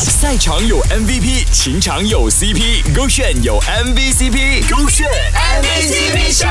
赛场有 MVP，情场有 CP，勾选有 MVCp，勾选 MVCp 秀，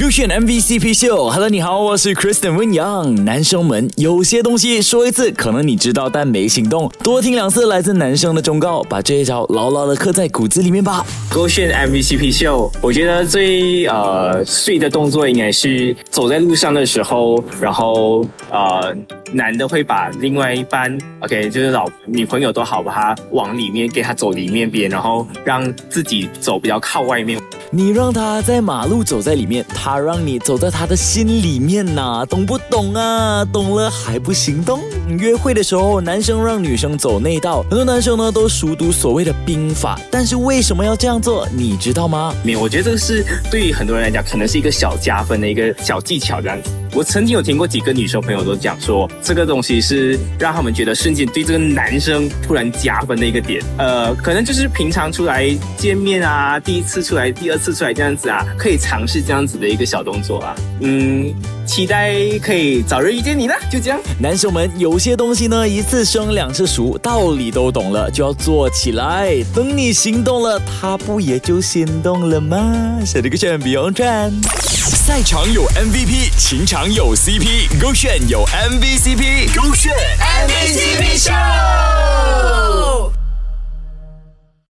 勾选 MVCp 秀。Hello，你好，我是 Kristen 温阳。男生们，有些东西说一次可能你知道，但没行动，多听两次来自男生的忠告，把这一招牢牢的刻在骨子里面吧。勾选 MVCp 秀，我觉得最呃碎的动作应该是走在路上的时候，然后呃男的会把另外一半 OK 就是老女朋友都好，把他往里面给他走里面边，然后让自己走比较靠外面。你让他在马路走在里面，他让你走在他的心里面呐，懂不懂啊？懂了还不行动？约会的时候，男生让女生走内道，很多男生呢都熟读所谓的兵法，但是为什么要这样做？你知道吗？没有，我觉得这个是对于很多人来讲，可能是一个小加分的一个小技巧这样子。我曾经有听过几个女生朋友都讲说，这个东西是让他们觉得瞬间对这个男生突然加分的一个点。呃，可能就是平常出来见面啊，第一次出来，第二次出来这样子啊，可以尝试这样子的一个小动作啊。嗯，期待可以早日遇见你啦，就这样。男生们，有些东西呢，一次生两次熟，道理都懂了，就要做起来。等你行动了，他不也就心动了吗？小这个选不用转。赛场有 MVP，情场有 CP，勾选有 MVCp，勾选 MVCp 秀。